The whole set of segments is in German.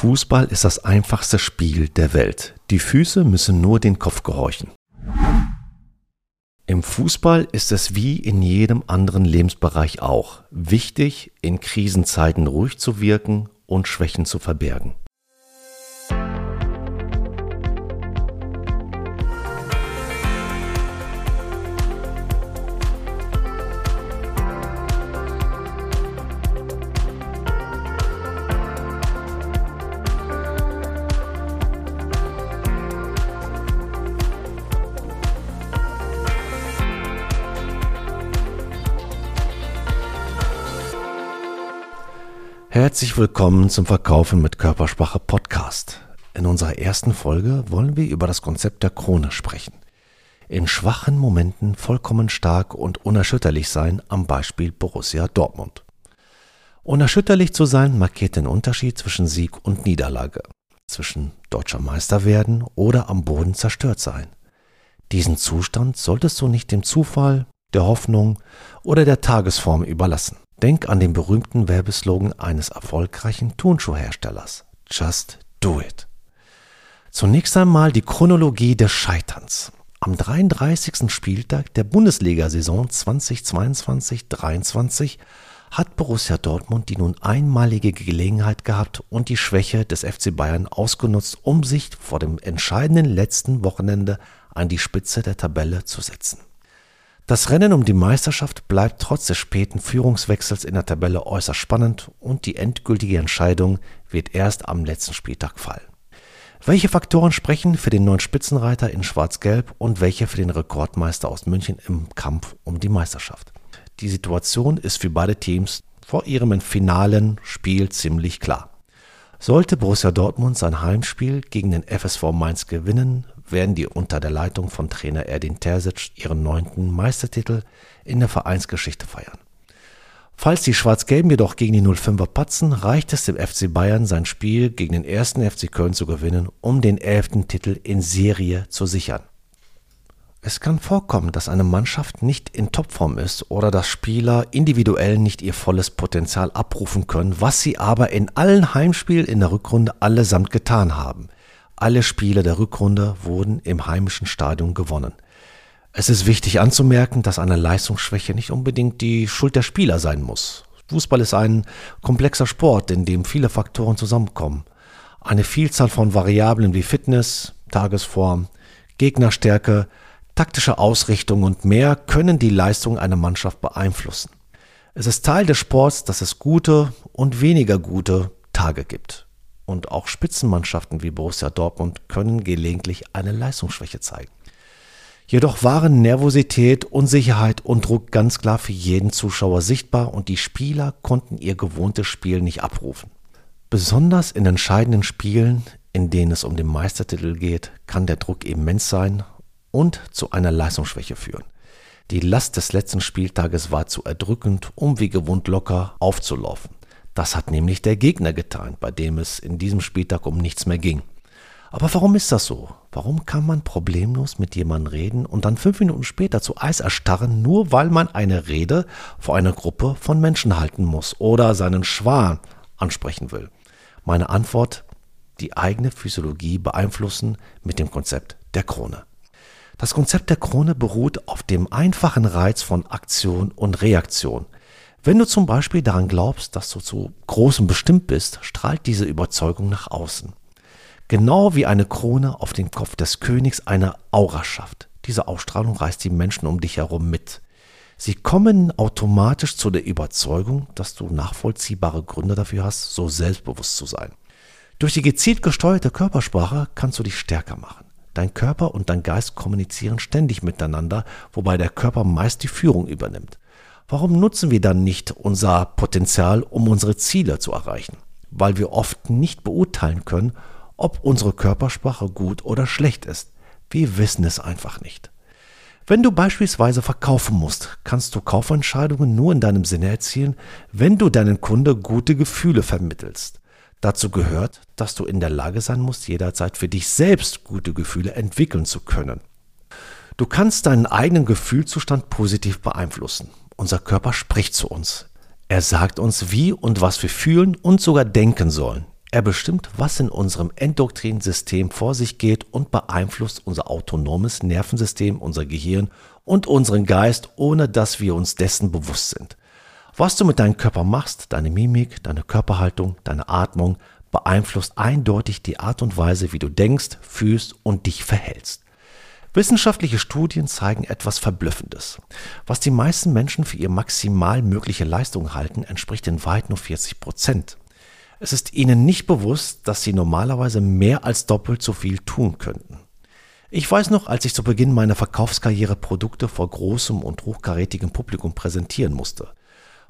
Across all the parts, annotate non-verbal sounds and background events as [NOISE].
Fußball ist das einfachste Spiel der Welt. Die Füße müssen nur den Kopf gehorchen. Im Fußball ist es wie in jedem anderen Lebensbereich auch wichtig, in Krisenzeiten ruhig zu wirken und Schwächen zu verbergen. Herzlich willkommen zum Verkaufen mit Körpersprache Podcast. In unserer ersten Folge wollen wir über das Konzept der Krone sprechen. In schwachen Momenten vollkommen stark und unerschütterlich sein am Beispiel Borussia Dortmund. Unerschütterlich zu sein markiert den Unterschied zwischen Sieg und Niederlage, zwischen deutscher Meister werden oder am Boden zerstört sein. Diesen Zustand solltest du nicht dem Zufall, der Hoffnung oder der Tagesform überlassen. Denk an den berühmten Werbeslogan eines erfolgreichen Turnschuhherstellers. Just do it. Zunächst einmal die Chronologie des Scheiterns. Am 33. Spieltag der Bundesliga-Saison 2022-23 hat Borussia Dortmund die nun einmalige Gelegenheit gehabt und die Schwäche des FC Bayern ausgenutzt, um sich vor dem entscheidenden letzten Wochenende an die Spitze der Tabelle zu setzen. Das Rennen um die Meisterschaft bleibt trotz des späten Führungswechsels in der Tabelle äußerst spannend und die endgültige Entscheidung wird erst am letzten Spieltag fallen. Welche Faktoren sprechen für den neuen Spitzenreiter in Schwarz-Gelb und welche für den Rekordmeister aus München im Kampf um die Meisterschaft? Die Situation ist für beide Teams vor ihrem finalen Spiel ziemlich klar. Sollte Borussia Dortmund sein Heimspiel gegen den FSV Mainz gewinnen, werden die unter der Leitung von Trainer Erdin Terzic ihren neunten Meistertitel in der Vereinsgeschichte feiern. Falls die Schwarz-Gelben jedoch gegen die 05er patzen, reicht es dem FC Bayern, sein Spiel gegen den ersten FC Köln zu gewinnen, um den elften Titel in Serie zu sichern. Es kann vorkommen, dass eine Mannschaft nicht in Topform ist oder dass Spieler individuell nicht ihr volles Potenzial abrufen können, was sie aber in allen Heimspielen in der Rückrunde allesamt getan haben – alle Spiele der Rückrunde wurden im heimischen Stadion gewonnen. Es ist wichtig anzumerken, dass eine Leistungsschwäche nicht unbedingt die Schuld der Spieler sein muss. Fußball ist ein komplexer Sport, in dem viele Faktoren zusammenkommen. Eine Vielzahl von Variablen wie Fitness, Tagesform, Gegnerstärke, taktische Ausrichtung und mehr können die Leistung einer Mannschaft beeinflussen. Es ist Teil des Sports, dass es gute und weniger gute Tage gibt und auch Spitzenmannschaften wie Borussia Dortmund können gelegentlich eine Leistungsschwäche zeigen. Jedoch waren Nervosität, Unsicherheit und Druck ganz klar für jeden Zuschauer sichtbar und die Spieler konnten ihr gewohntes Spiel nicht abrufen. Besonders in entscheidenden Spielen, in denen es um den Meistertitel geht, kann der Druck immens sein und zu einer Leistungsschwäche führen. Die Last des letzten Spieltages war zu erdrückend, um wie gewohnt locker aufzulaufen. Das hat nämlich der Gegner getan, bei dem es in diesem Spieltag um nichts mehr ging. Aber warum ist das so? Warum kann man problemlos mit jemandem reden und dann fünf Minuten später zu Eis erstarren, nur weil man eine Rede vor einer Gruppe von Menschen halten muss oder seinen Schwan ansprechen will? Meine Antwort, die eigene Physiologie beeinflussen mit dem Konzept der Krone. Das Konzept der Krone beruht auf dem einfachen Reiz von Aktion und Reaktion. Wenn du zum Beispiel daran glaubst, dass du zu großem bestimmt bist, strahlt diese Überzeugung nach außen. Genau wie eine Krone auf dem Kopf des Königs eine Aura schafft. Diese Ausstrahlung reißt die Menschen um dich herum mit. Sie kommen automatisch zu der Überzeugung, dass du nachvollziehbare Gründe dafür hast, so selbstbewusst zu sein. Durch die gezielt gesteuerte Körpersprache kannst du dich stärker machen. Dein Körper und dein Geist kommunizieren ständig miteinander, wobei der Körper meist die Führung übernimmt. Warum nutzen wir dann nicht unser Potenzial, um unsere Ziele zu erreichen? Weil wir oft nicht beurteilen können, ob unsere Körpersprache gut oder schlecht ist. Wir wissen es einfach nicht. Wenn du beispielsweise verkaufen musst, kannst du Kaufentscheidungen nur in deinem Sinne erzielen, wenn du deinen Kunde gute Gefühle vermittelst. Dazu gehört, dass du in der Lage sein musst, jederzeit für dich selbst gute Gefühle entwickeln zu können. Du kannst deinen eigenen Gefühlzustand positiv beeinflussen. Unser Körper spricht zu uns. Er sagt uns, wie und was wir fühlen und sogar denken sollen. Er bestimmt, was in unserem endokrinen System vor sich geht und beeinflusst unser autonomes Nervensystem, unser Gehirn und unseren Geist, ohne dass wir uns dessen bewusst sind. Was du mit deinem Körper machst, deine Mimik, deine Körperhaltung, deine Atmung, beeinflusst eindeutig die Art und Weise, wie du denkst, fühlst und dich verhältst. Wissenschaftliche Studien zeigen etwas Verblüffendes. Was die meisten Menschen für ihre maximal mögliche Leistung halten, entspricht in weit nur 40 Prozent. Es ist ihnen nicht bewusst, dass sie normalerweise mehr als doppelt so viel tun könnten. Ich weiß noch, als ich zu Beginn meiner Verkaufskarriere Produkte vor großem und hochkarätigem Publikum präsentieren musste.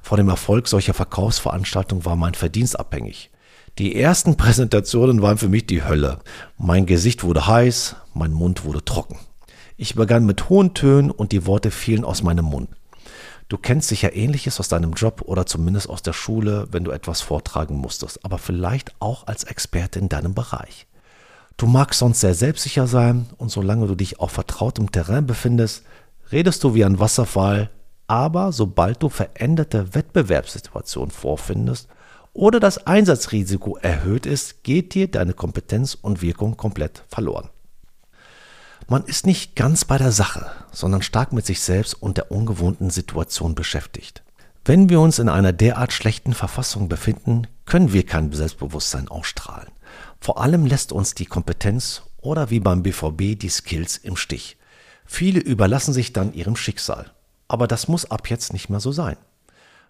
Vor dem Erfolg solcher Verkaufsveranstaltungen war mein Verdienst abhängig. Die ersten [LAUGHS] Präsentationen waren für mich die Hölle. Mein Gesicht wurde heiß, mein Mund wurde trocken. Ich begann mit hohen Tönen und die Worte fielen aus meinem Mund. Du kennst sicher ähnliches aus deinem Job oder zumindest aus der Schule, wenn du etwas vortragen musstest, aber vielleicht auch als Experte in deinem Bereich. Du magst sonst sehr selbstsicher sein und solange du dich auf vertrautem Terrain befindest, redest du wie ein Wasserfall, aber sobald du veränderte Wettbewerbssituationen vorfindest oder das Einsatzrisiko erhöht ist, geht dir deine Kompetenz und Wirkung komplett verloren. Man ist nicht ganz bei der Sache, sondern stark mit sich selbst und der ungewohnten Situation beschäftigt. Wenn wir uns in einer derart schlechten Verfassung befinden, können wir kein Selbstbewusstsein ausstrahlen. Vor allem lässt uns die Kompetenz oder wie beim BVB die Skills im Stich. Viele überlassen sich dann ihrem Schicksal. Aber das muss ab jetzt nicht mehr so sein.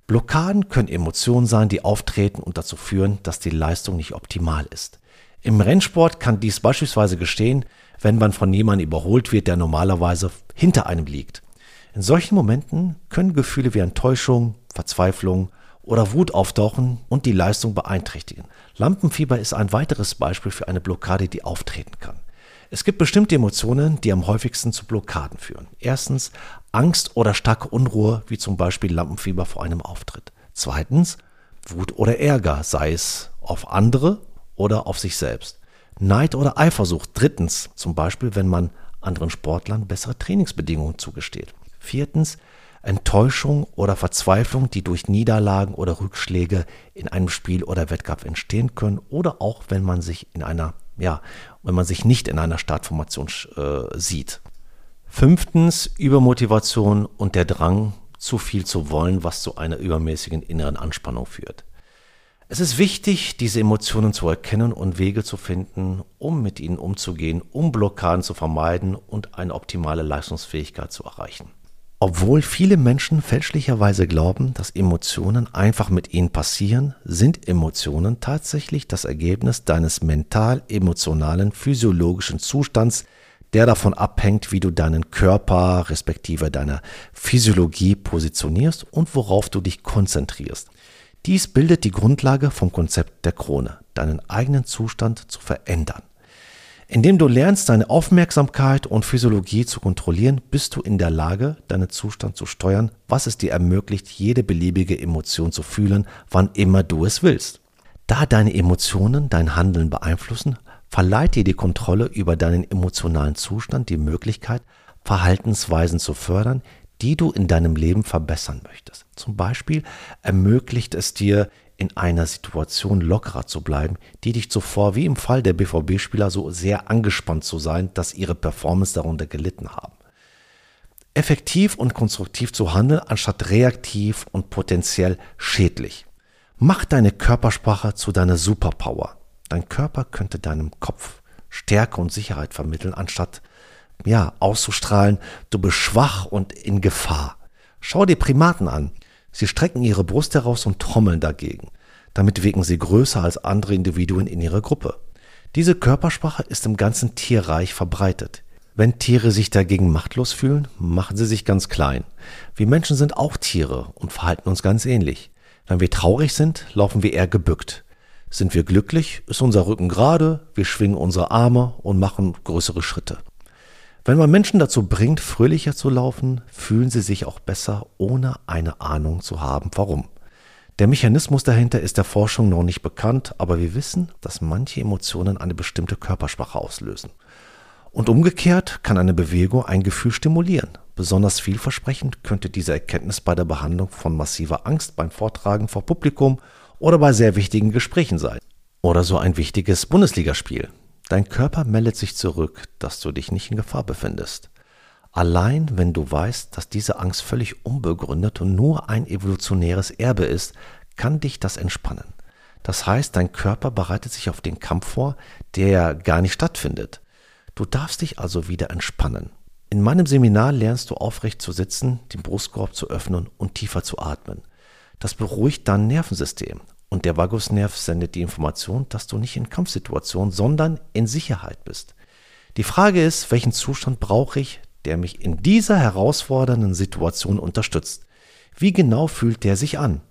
Blockaden können Emotionen sein, die auftreten und dazu führen, dass die Leistung nicht optimal ist. Im Rennsport kann dies beispielsweise gestehen, wenn man von jemandem überholt wird, der normalerweise hinter einem liegt. In solchen Momenten können Gefühle wie Enttäuschung, Verzweiflung oder Wut auftauchen und die Leistung beeinträchtigen. Lampenfieber ist ein weiteres Beispiel für eine Blockade, die auftreten kann. Es gibt bestimmte Emotionen, die am häufigsten zu Blockaden führen. Erstens Angst oder starke Unruhe, wie zum Beispiel Lampenfieber vor einem Auftritt. Zweitens Wut oder Ärger, sei es auf andere oder auf sich selbst. Neid oder Eifersucht. Drittens, zum Beispiel, wenn man anderen Sportlern bessere Trainingsbedingungen zugesteht. Viertens, Enttäuschung oder Verzweiflung, die durch Niederlagen oder Rückschläge in einem Spiel oder Wettkampf entstehen können oder auch wenn man sich in einer, ja, wenn man sich nicht in einer Startformation äh, sieht. Fünftens, Übermotivation und der Drang, zu viel zu wollen, was zu einer übermäßigen inneren Anspannung führt. Es ist wichtig, diese Emotionen zu erkennen und Wege zu finden, um mit ihnen umzugehen, um Blockaden zu vermeiden und eine optimale Leistungsfähigkeit zu erreichen. Obwohl viele Menschen fälschlicherweise glauben, dass Emotionen einfach mit ihnen passieren, sind Emotionen tatsächlich das Ergebnis deines mental-emotionalen physiologischen Zustands, der davon abhängt, wie du deinen Körper respektive deine Physiologie positionierst und worauf du dich konzentrierst. Dies bildet die Grundlage vom Konzept der Krone, deinen eigenen Zustand zu verändern. Indem du lernst, deine Aufmerksamkeit und Physiologie zu kontrollieren, bist du in der Lage, deinen Zustand zu steuern, was es dir ermöglicht, jede beliebige Emotion zu fühlen, wann immer du es willst. Da deine Emotionen dein Handeln beeinflussen, verleiht dir die Kontrolle über deinen emotionalen Zustand die Möglichkeit, Verhaltensweisen zu fördern, die du in deinem Leben verbessern möchtest. Zum Beispiel ermöglicht es dir, in einer Situation lockerer zu bleiben, die dich zuvor, wie im Fall der BVB-Spieler, so sehr angespannt zu sein, dass ihre Performance darunter gelitten haben. Effektiv und konstruktiv zu handeln, anstatt reaktiv und potenziell schädlich. Mach deine Körpersprache zu deiner Superpower. Dein Körper könnte deinem Kopf Stärke und Sicherheit vermitteln, anstatt ja, auszustrahlen, du bist schwach und in Gefahr. Schau dir Primaten an. Sie strecken ihre Brust heraus und trommeln dagegen. Damit wirken sie größer als andere Individuen in ihrer Gruppe. Diese Körpersprache ist im ganzen Tierreich verbreitet. Wenn Tiere sich dagegen machtlos fühlen, machen sie sich ganz klein. Wir Menschen sind auch Tiere und verhalten uns ganz ähnlich. Wenn wir traurig sind, laufen wir eher gebückt. Sind wir glücklich, ist unser Rücken gerade, wir schwingen unsere Arme und machen größere Schritte. Wenn man Menschen dazu bringt, fröhlicher zu laufen, fühlen sie sich auch besser, ohne eine Ahnung zu haben, warum. Der Mechanismus dahinter ist der Forschung noch nicht bekannt, aber wir wissen, dass manche Emotionen eine bestimmte Körpersprache auslösen. Und umgekehrt kann eine Bewegung ein Gefühl stimulieren. Besonders vielversprechend könnte diese Erkenntnis bei der Behandlung von massiver Angst beim Vortragen vor Publikum oder bei sehr wichtigen Gesprächen sein. Oder so ein wichtiges Bundesligaspiel. Dein Körper meldet sich zurück, dass du dich nicht in Gefahr befindest. Allein wenn du weißt, dass diese Angst völlig unbegründet und nur ein evolutionäres Erbe ist, kann dich das entspannen. Das heißt, dein Körper bereitet sich auf den Kampf vor, der gar nicht stattfindet. Du darfst dich also wieder entspannen. In meinem Seminar lernst du aufrecht zu sitzen, den Brustkorb zu öffnen und tiefer zu atmen. Das beruhigt dein Nervensystem und der Vagusnerv sendet die Information, dass du nicht in Kampfsituation, sondern in Sicherheit bist. Die Frage ist, welchen Zustand brauche ich, der mich in dieser herausfordernden Situation unterstützt? Wie genau fühlt der sich an?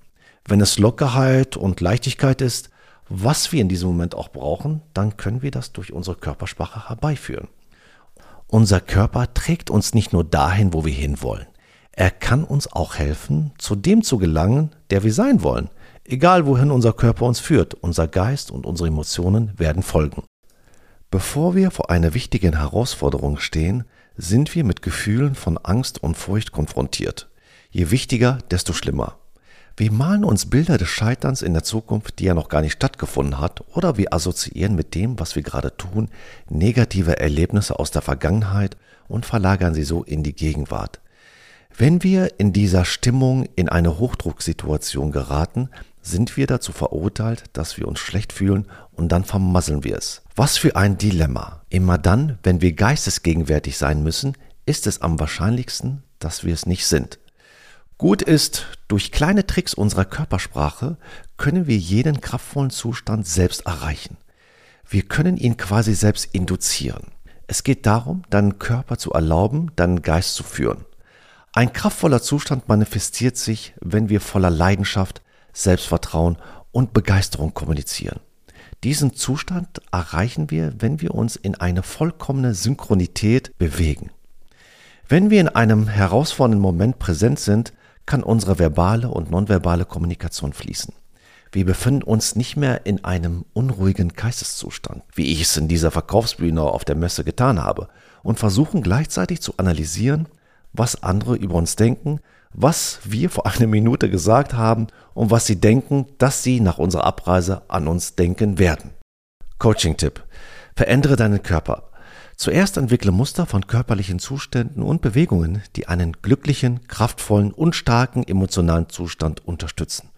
Wenn es Lockerheit und Leichtigkeit ist, was wir in diesem Moment auch brauchen, dann können wir das durch unsere Körpersprache herbeiführen. Unser Körper trägt uns nicht nur dahin, wo wir hinwollen. Er kann uns auch helfen, zu dem zu gelangen, der wir sein wollen. Egal wohin unser Körper uns führt, unser Geist und unsere Emotionen werden folgen. Bevor wir vor einer wichtigen Herausforderung stehen, sind wir mit Gefühlen von Angst und Furcht konfrontiert. Je wichtiger, desto schlimmer. Wir malen uns Bilder des Scheiterns in der Zukunft, die ja noch gar nicht stattgefunden hat, oder wir assoziieren mit dem, was wir gerade tun, negative Erlebnisse aus der Vergangenheit und verlagern sie so in die Gegenwart. Wenn wir in dieser Stimmung in eine Hochdrucksituation geraten, sind wir dazu verurteilt, dass wir uns schlecht fühlen und dann vermasseln wir es. Was für ein Dilemma. Immer dann, wenn wir geistesgegenwärtig sein müssen, ist es am wahrscheinlichsten, dass wir es nicht sind. Gut ist, durch kleine Tricks unserer Körpersprache können wir jeden kraftvollen Zustand selbst erreichen. Wir können ihn quasi selbst induzieren. Es geht darum, deinen Körper zu erlauben, deinen Geist zu führen. Ein kraftvoller Zustand manifestiert sich, wenn wir voller Leidenschaft, Selbstvertrauen und Begeisterung kommunizieren. Diesen Zustand erreichen wir, wenn wir uns in eine vollkommene Synchronität bewegen. Wenn wir in einem herausfordernden Moment präsent sind, kann unsere verbale und nonverbale Kommunikation fließen. Wir befinden uns nicht mehr in einem unruhigen Geisteszustand, wie ich es in dieser Verkaufsbühne auf der Messe getan habe, und versuchen gleichzeitig zu analysieren, was andere über uns denken, was wir vor einer Minute gesagt haben und was sie denken, dass sie nach unserer Abreise an uns denken werden. Coaching-Tipp. Verändere deinen Körper. Zuerst entwickle Muster von körperlichen Zuständen und Bewegungen, die einen glücklichen, kraftvollen und starken emotionalen Zustand unterstützen.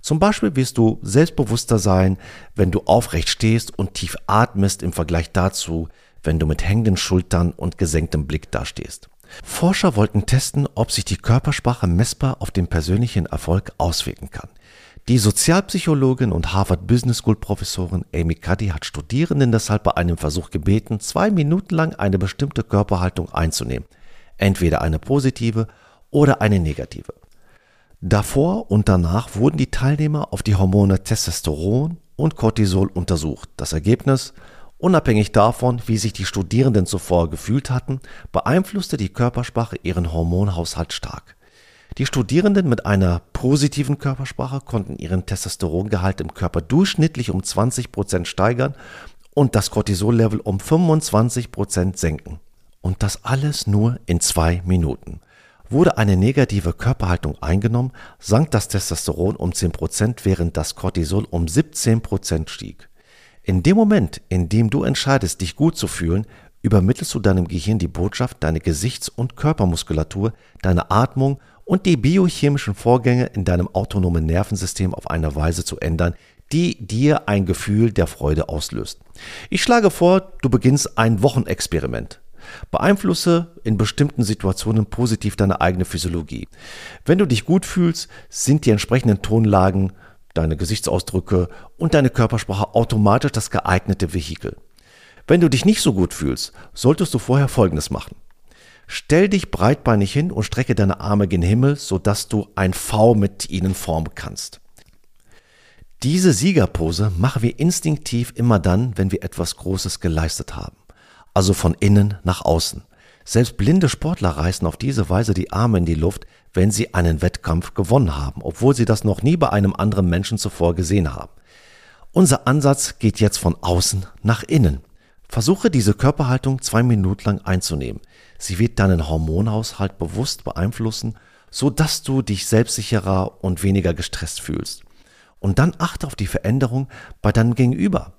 Zum Beispiel wirst du selbstbewusster sein, wenn du aufrecht stehst und tief atmest im Vergleich dazu, wenn du mit hängenden Schultern und gesenktem Blick dastehst. Forscher wollten testen, ob sich die Körpersprache messbar auf den persönlichen Erfolg auswirken kann. Die Sozialpsychologin und Harvard Business School Professorin Amy Cuddy hat Studierenden deshalb bei einem Versuch gebeten, zwei Minuten lang eine bestimmte Körperhaltung einzunehmen, entweder eine positive oder eine negative. Davor und danach wurden die Teilnehmer auf die Hormone Testosteron und Cortisol untersucht. Das Ergebnis, unabhängig davon, wie sich die Studierenden zuvor gefühlt hatten, beeinflusste die Körpersprache ihren Hormonhaushalt stark. Die Studierenden mit einer positiven Körpersprache konnten ihren Testosterongehalt im Körper durchschnittlich um 20 Prozent steigern und das Cortisol-Level um 25 Prozent senken. Und das alles nur in zwei Minuten. Wurde eine negative Körperhaltung eingenommen, sank das Testosteron um 10 Prozent, während das Cortisol um 17 Prozent stieg. In dem Moment, in dem du entscheidest, dich gut zu fühlen, übermittelst du deinem Gehirn die Botschaft, deine Gesichts- und Körpermuskulatur, deine Atmung und die biochemischen Vorgänge in deinem autonomen Nervensystem auf eine Weise zu ändern, die dir ein Gefühl der Freude auslöst. Ich schlage vor, du beginnst ein Wochenexperiment. Beeinflusse in bestimmten Situationen positiv deine eigene Physiologie. Wenn du dich gut fühlst, sind die entsprechenden Tonlagen, deine Gesichtsausdrücke und deine Körpersprache automatisch das geeignete Vehikel. Wenn du dich nicht so gut fühlst, solltest du vorher Folgendes machen. Stell dich breitbeinig hin und strecke deine Arme gen Himmel, sodass du ein V mit ihnen formen kannst. Diese Siegerpose machen wir instinktiv immer dann, wenn wir etwas Großes geleistet haben. Also von innen nach außen. Selbst blinde Sportler reißen auf diese Weise die Arme in die Luft, wenn sie einen Wettkampf gewonnen haben, obwohl sie das noch nie bei einem anderen Menschen zuvor gesehen haben. Unser Ansatz geht jetzt von außen nach innen. Versuche diese Körperhaltung zwei Minuten lang einzunehmen. Sie wird deinen Hormonhaushalt bewusst beeinflussen, so dass du dich selbstsicherer und weniger gestresst fühlst. Und dann achte auf die Veränderung bei deinem Gegenüber.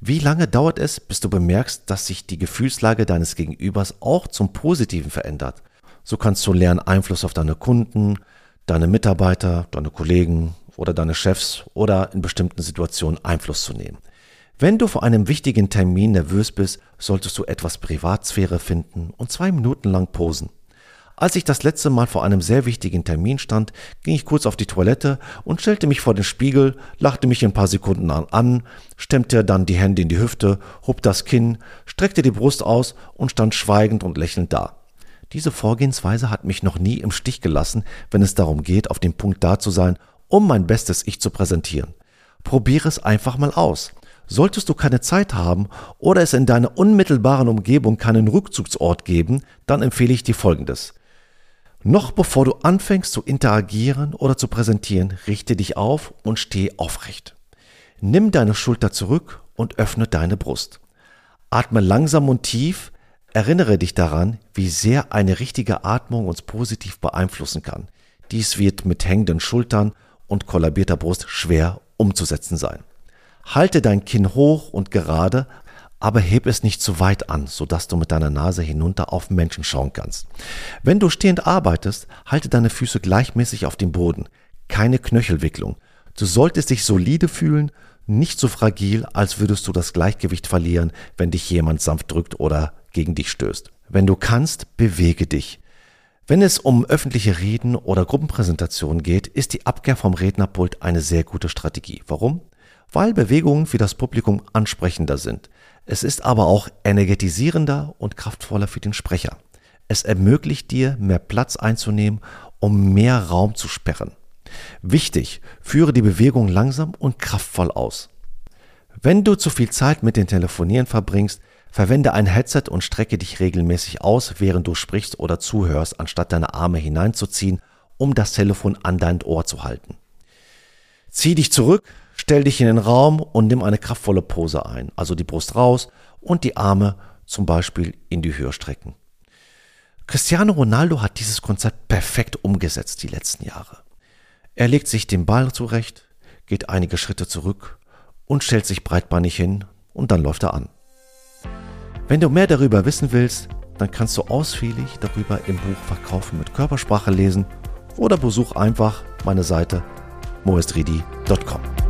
Wie lange dauert es, bis du bemerkst, dass sich die Gefühlslage deines Gegenübers auch zum Positiven verändert? So kannst du lernen, Einfluss auf deine Kunden, deine Mitarbeiter, deine Kollegen oder deine Chefs oder in bestimmten Situationen Einfluss zu nehmen. Wenn du vor einem wichtigen Termin nervös bist, solltest du etwas Privatsphäre finden und zwei Minuten lang posen. Als ich das letzte Mal vor einem sehr wichtigen Termin stand, ging ich kurz auf die Toilette und stellte mich vor den Spiegel, lachte mich ein paar Sekunden an, stemmte dann die Hände in die Hüfte, hob das Kinn, streckte die Brust aus und stand schweigend und lächelnd da. Diese Vorgehensweise hat mich noch nie im Stich gelassen, wenn es darum geht, auf dem Punkt da zu sein, um mein bestes Ich zu präsentieren. Probiere es einfach mal aus. Solltest du keine Zeit haben oder es in deiner unmittelbaren Umgebung keinen Rückzugsort geben, dann empfehle ich dir Folgendes. Noch bevor du anfängst zu interagieren oder zu präsentieren, richte dich auf und steh aufrecht. Nimm deine Schulter zurück und öffne deine Brust. Atme langsam und tief, erinnere dich daran, wie sehr eine richtige Atmung uns positiv beeinflussen kann. Dies wird mit hängenden Schultern und kollabierter Brust schwer umzusetzen sein. Halte dein Kinn hoch und gerade, aber heb es nicht zu weit an, sodass du mit deiner Nase hinunter auf Menschen schauen kannst. Wenn du stehend arbeitest, halte deine Füße gleichmäßig auf dem Boden. Keine Knöchelwicklung. Du solltest dich solide fühlen, nicht so fragil, als würdest du das Gleichgewicht verlieren, wenn dich jemand sanft drückt oder gegen dich stößt. Wenn du kannst, bewege dich. Wenn es um öffentliche Reden oder Gruppenpräsentationen geht, ist die Abkehr vom Rednerpult eine sehr gute Strategie. Warum? Weil Bewegungen für das Publikum ansprechender sind. Es ist aber auch energetisierender und kraftvoller für den Sprecher. Es ermöglicht dir, mehr Platz einzunehmen, um mehr Raum zu sperren. Wichtig, führe die Bewegung langsam und kraftvoll aus. Wenn du zu viel Zeit mit dem Telefonieren verbringst, verwende ein Headset und strecke dich regelmäßig aus, während du sprichst oder zuhörst, anstatt deine Arme hineinzuziehen, um das Telefon an dein Ohr zu halten. Zieh dich zurück, Stell dich in den Raum und nimm eine kraftvolle Pose ein, also die Brust raus und die Arme zum Beispiel in die Höhe strecken. Cristiano Ronaldo hat dieses Konzept perfekt umgesetzt die letzten Jahre. Er legt sich den Ball zurecht, geht einige Schritte zurück und stellt sich breitbeinig hin und dann läuft er an. Wenn du mehr darüber wissen willst, dann kannst du ausführlich darüber im Buch Verkaufen mit Körpersprache lesen oder besuch einfach meine Seite moestridi.com.